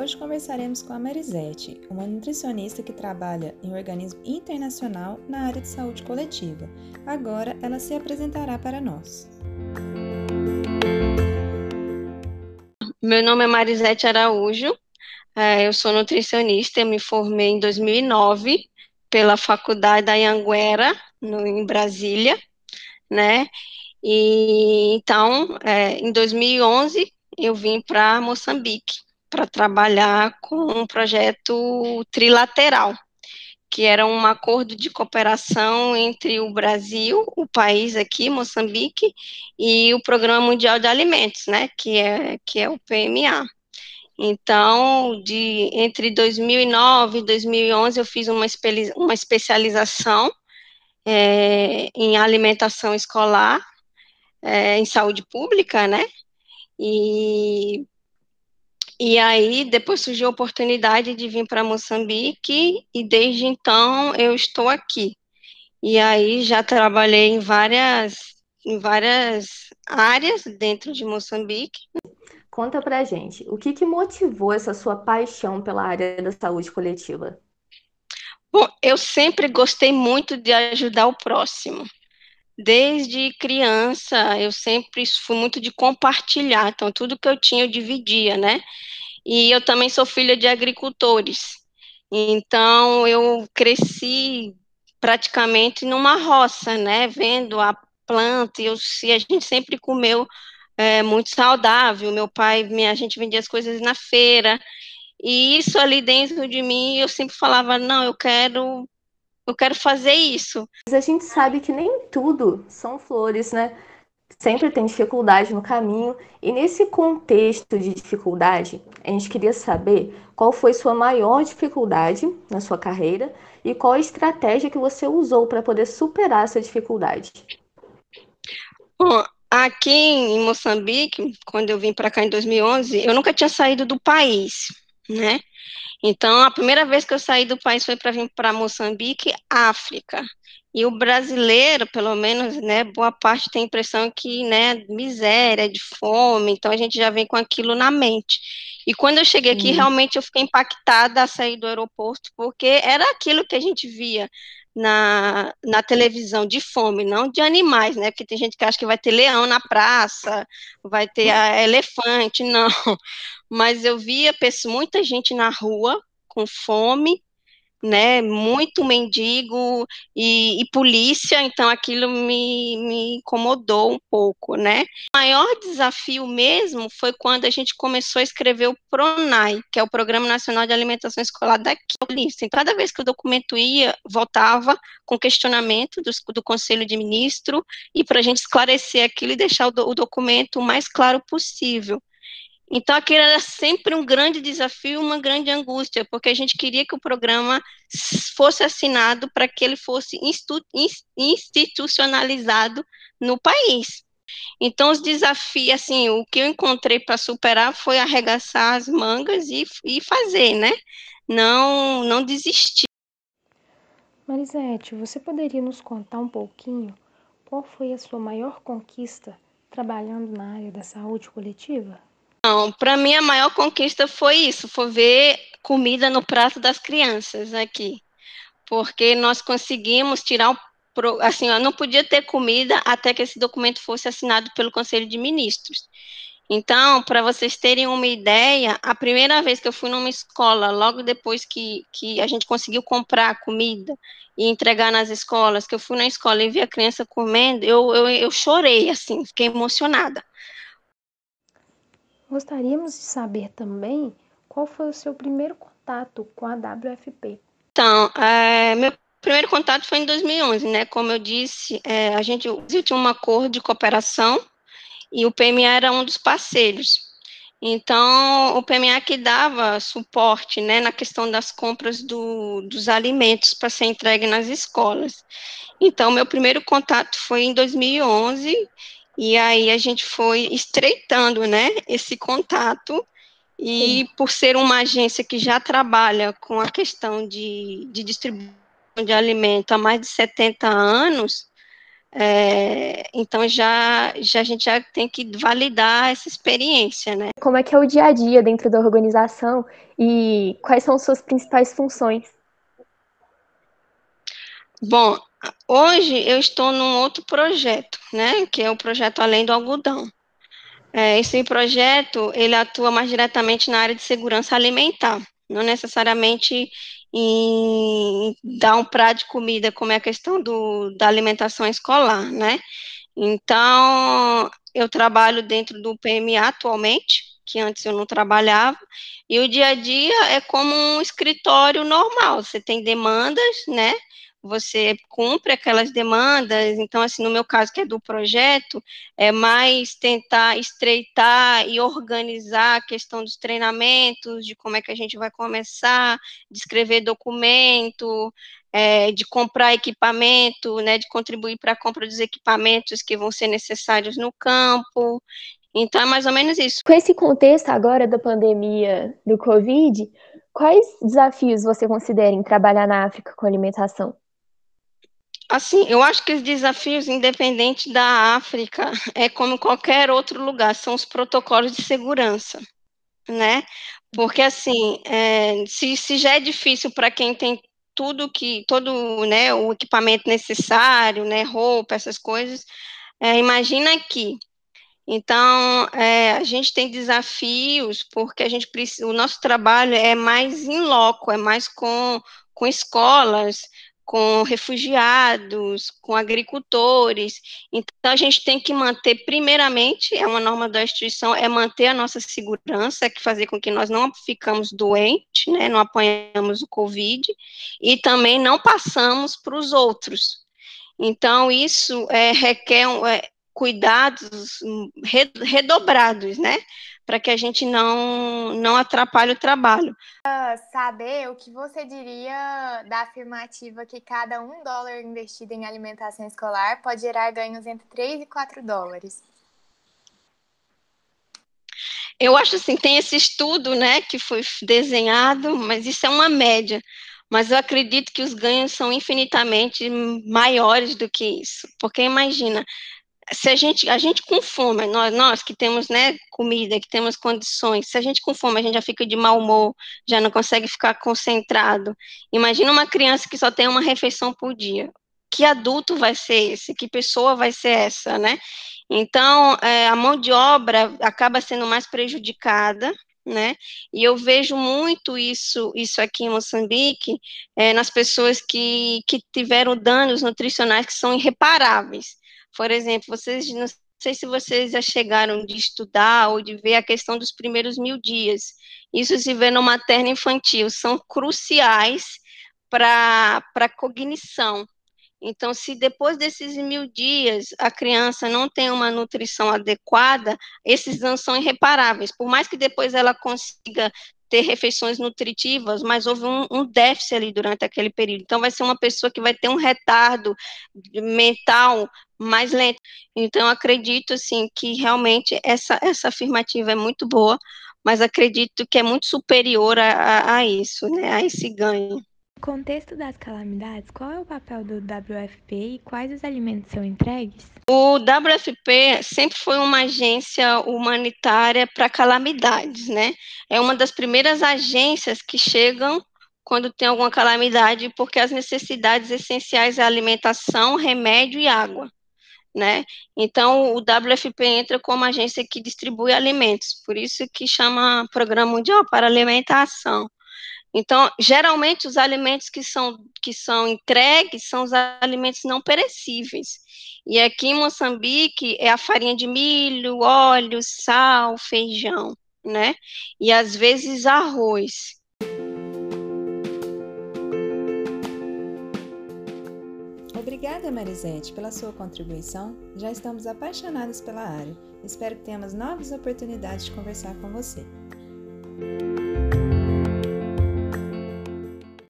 Hoje conversaremos com a Marisete, uma nutricionista que trabalha em um organismo internacional na área de saúde coletiva. Agora ela se apresentará para nós. Meu nome é Marisete Araújo, é, eu sou nutricionista, eu me formei em 2009 pela Faculdade da Anhanguera, no, em Brasília, né? E então, é, em 2011, eu vim para Moçambique para trabalhar com um projeto trilateral, que era um acordo de cooperação entre o Brasil, o país aqui, Moçambique, e o Programa Mundial de Alimentos, né, que é, que é o PMA. Então, de, entre 2009 e 2011, eu fiz uma, uma especialização é, em alimentação escolar, é, em saúde pública, né? E, e aí, depois surgiu a oportunidade de vir para Moçambique, e desde então eu estou aqui. E aí já trabalhei em várias, em várias áreas dentro de Moçambique. Conta pra gente, o que, que motivou essa sua paixão pela área da saúde coletiva? Bom, eu sempre gostei muito de ajudar o próximo. Desde criança, eu sempre fui muito de compartilhar, então tudo que eu tinha eu dividia, né? E eu também sou filha de agricultores, então eu cresci praticamente numa roça, né? Vendo a planta, e, eu, e a gente sempre comeu é, muito saudável. Meu pai, minha, a gente vendia as coisas na feira, e isso ali dentro de mim, eu sempre falava, não, eu quero, eu quero fazer isso. Mas a gente sabe que nem tudo são flores, né? Sempre tem dificuldade no caminho. E nesse contexto de dificuldade, a gente queria saber qual foi sua maior dificuldade na sua carreira e qual a estratégia que você usou para poder superar essa dificuldade. Bom, aqui em Moçambique, quando eu vim para cá em 2011, eu nunca tinha saído do país né? Então, a primeira vez que eu saí do país foi para vir para Moçambique, África. E o brasileiro, pelo menos, né, boa parte tem a impressão que, né, miséria, de fome, então a gente já vem com aquilo na mente. E quando eu cheguei aqui, realmente eu fiquei impactada a sair do aeroporto, porque era aquilo que a gente via na, na televisão de fome, não de animais, né? Porque tem gente que acha que vai ter leão na praça, vai ter a, elefante, não mas eu via pessoa, muita gente na rua com fome, né, muito mendigo e, e, polícia, então aquilo me, me incomodou um pouco, né. O maior desafio mesmo foi quando a gente começou a escrever o PRONAI, que é o Programa Nacional de Alimentação Escolar daqui. Cada vez que o documento ia, voltava com questionamento do, do Conselho de Ministro e para a gente esclarecer aquilo e deixar o, do, o documento o mais claro possível. Então, aquilo era sempre um grande desafio, uma grande angústia, porque a gente queria que o programa fosse assinado para que ele fosse institucionalizado no país. Então, os desafios, assim, o que eu encontrei para superar foi arregaçar as mangas e, e fazer, né? Não, não desistir. Marisete, você poderia nos contar um pouquinho qual foi a sua maior conquista trabalhando na área da saúde coletiva? Não, para mim a maior conquista foi isso, foi ver comida no prato das crianças aqui, porque nós conseguimos tirar o assim, não podia ter comida até que esse documento fosse assinado pelo Conselho de Ministros. Então, para vocês terem uma ideia, a primeira vez que eu fui numa escola, logo depois que, que a gente conseguiu comprar comida e entregar nas escolas, que eu fui na escola e vi a criança comendo, eu, eu, eu chorei, assim, fiquei emocionada. Gostaríamos de saber também qual foi o seu primeiro contato com a WFP. Então, é, meu primeiro contato foi em 2011, né? Como eu disse, é, a gente tinha um acordo de cooperação e o PMA era um dos parceiros. Então, o PMA que dava suporte, né, na questão das compras do, dos alimentos para ser entregue nas escolas. Então, meu primeiro contato foi em 2011 e aí a gente foi estreitando, né, esse contato. E Sim. por ser uma agência que já trabalha com a questão de, de distribuição de alimento há mais de 70 anos, É, então já, já a gente já tem que validar essa experiência, né? Como é que é o dia a dia dentro da organização e quais são suas principais funções? Bom, hoje eu estou num outro projeto, né? Que é o projeto Além do Algodão. É, esse projeto ele atua mais diretamente na área de segurança alimentar, não necessariamente em dar um prato de comida, como é a questão do, da alimentação escolar, né? Então, eu trabalho dentro do PMA atualmente, que antes eu não trabalhava, e o dia a dia é como um escritório normal, você tem demandas, né? Você cumpre aquelas demandas. Então, assim, no meu caso, que é do projeto, é mais tentar estreitar e organizar a questão dos treinamentos, de como é que a gente vai começar, de escrever documento, é, de comprar equipamento, né, de contribuir para a compra dos equipamentos que vão ser necessários no campo. Então, é mais ou menos isso. Com esse contexto agora da pandemia do Covid, quais desafios você considera em trabalhar na África com alimentação? Assim, eu acho que os desafios, independente da África, é como qualquer outro lugar, são os protocolos de segurança, né? Porque, assim, é, se, se já é difícil para quem tem tudo que, todo, né, o equipamento necessário, né, roupa, essas coisas, é, imagina aqui. Então, é, a gente tem desafios, porque a gente precisa, o nosso trabalho é mais em loco, é mais com, com escolas, com refugiados, com agricultores. Então, a gente tem que manter, primeiramente, é uma norma da instituição, é manter a nossa segurança, é fazer com que nós não ficamos doentes, né, não apanhamos o Covid, e também não passamos para os outros. Então, isso é, requer é, cuidados redobrados, né, para que a gente não, não atrapalhe o trabalho. Saber o que você diria da afirmativa que cada um dólar investido em alimentação escolar pode gerar ganhos entre 3 e 4 dólares. Eu acho assim, tem esse estudo, né, que foi desenhado, mas isso é uma média. Mas eu acredito que os ganhos são infinitamente maiores do que isso. Porque imagina, se a gente, a gente com fome, nós, nós que temos, né, comida, que temos condições, se a gente com fome, a gente já fica de mau humor, já não consegue ficar concentrado. Imagina uma criança que só tem uma refeição por dia. Que adulto vai ser esse? Que pessoa vai ser essa, né? Então, é, a mão de obra acaba sendo mais prejudicada, né? E eu vejo muito isso, isso aqui em Moçambique, é, nas pessoas que, que tiveram danos nutricionais que são irreparáveis. Por exemplo, vocês não sei se vocês já chegaram de estudar ou de ver a questão dos primeiros mil dias. Isso se vê no materno infantil, são cruciais para a cognição. Então, se depois desses mil dias a criança não tem uma nutrição adequada, esses danos são irreparáveis. Por mais que depois ela consiga ter refeições nutritivas, mas houve um, um, déficit ali durante aquele período. Então, vai ser uma pessoa que vai ter um retardo mental mais lento. Então, acredito, assim, que realmente essa, essa afirmativa é muito boa, mas acredito que é muito superior a, a, a isso, né, a esse ganho. No contexto das calamidades, qual é o papel do WFP e quais os alimentos são entregues? O WFP sempre foi uma agência humanitária para calamidades, né? É uma das primeiras agências que chegam quando tem alguma calamidade, porque as necessidades essenciais é alimentação, remédio e água. Né? Então, o WFP entra como agência que distribui alimentos, por isso que chama Programa Mundial para Alimentação. Então, geralmente, os alimentos que são, que são entregues são os alimentos não perecíveis. E aqui em Moçambique é a farinha de milho, óleo, sal, feijão, né? E às vezes arroz. Obrigada, Marisete, pela sua contribuição. Já estamos apaixonados pela área. Espero que tenhamos novas oportunidades de conversar com você.